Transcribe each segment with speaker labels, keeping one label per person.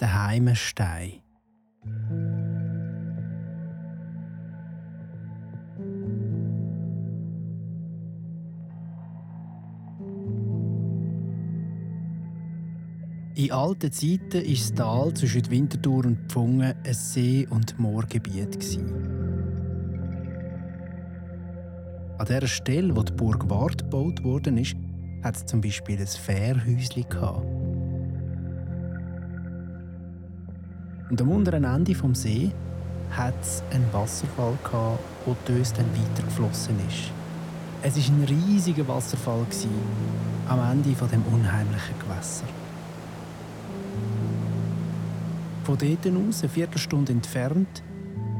Speaker 1: der Heimestein. In alten Zeiten war das Tal zwischen Winterthur und Pfungen ein See- und Moorgebiet. An der Stelle, wo die Burg Wart gebaut wurde, hat es zum Beispiel ein Fährhäuschen Und am unteren Ende des See hat es einen Wasserfall, gehabt, wo die dann weitergeflossen ist. Es war ein riesiger Wasserfall am Ende dieses unheimlichen Gewässer. Von dort aus, eine Viertelstunde entfernt,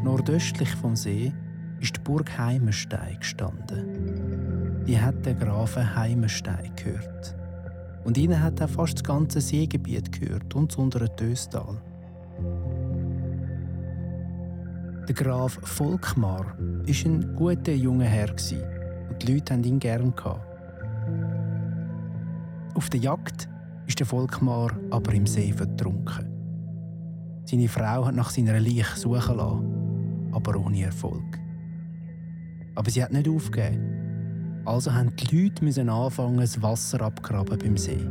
Speaker 1: nordöstlich vom See, ist die Burg Heimenstein gestanden. Die hat der Grafen Heimenstein gehört. Und ihnen hat auch fast das ganze Seegebiet gehört und das untere Töstal. Der Graf Volkmar war ein guter junger Herr und die Leute haben ihn gern Auf der Jagd ist der Volkmar aber im See vertrunken. Seine Frau hat nach seiner Leiche suchen lassen, aber ohne Erfolg. Aber sie hat nicht aufgegeben. Also haben die Leute müssen anfangen, das Wasser abgraben beim See.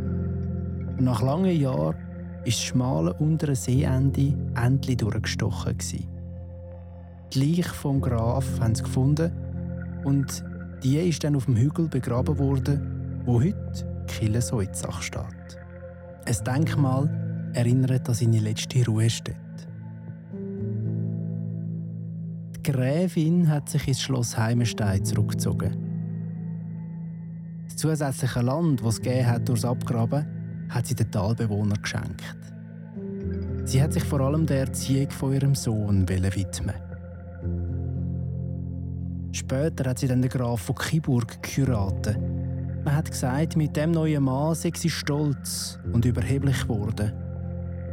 Speaker 1: Und nach langen Jahren ist das schmale untere Seeende endlich durchgestochen. Die Leiche vom Graf haben sie gefunden und die ist dann auf dem Hügel begraben worden, wo heute Killesoizach steht. Ein Denkmal erinnert an seine letzte Ruhestätte. Die Gräfin hat sich ins Schloss Heimenstein zurückgezogen. Das zusätzliche Land, das es gegeben hat durchs Abgraben, hat sie den Talbewohnern geschenkt. Sie hat sich vor allem der Erziehung von ihrem Sohn widmen. Später hat sie dann den Graf von Kiburg geheiratet. Man hat gesagt, mit dem neuen Mann sei sie stolz und überheblich geworden.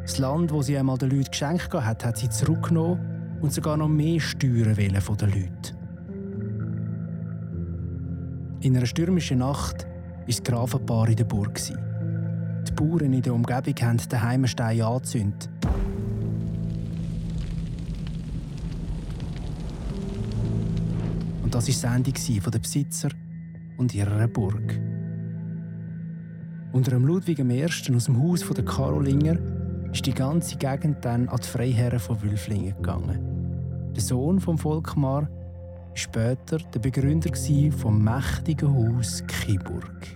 Speaker 1: Das Land, das sie einmal den Leuten geschenkt hat, hat sie zurückgenommen und sogar noch mehr steuern wollen von den Leuten. In einer stürmischen Nacht war das Grafenpaar in der Burg. Die Bauern in der Umgebung haben den Heimenstein angezündet. Und das war das Ende der Besitzer und ihrer Burg. Unter dem Ludwig I. aus dem Haus der Karolinger ist die ganze Gegend dann an die Freiherren von Wülflingen gegangen. Der Sohn von Volkmar war später der Begründer vom mächtigen Haus Kiburg.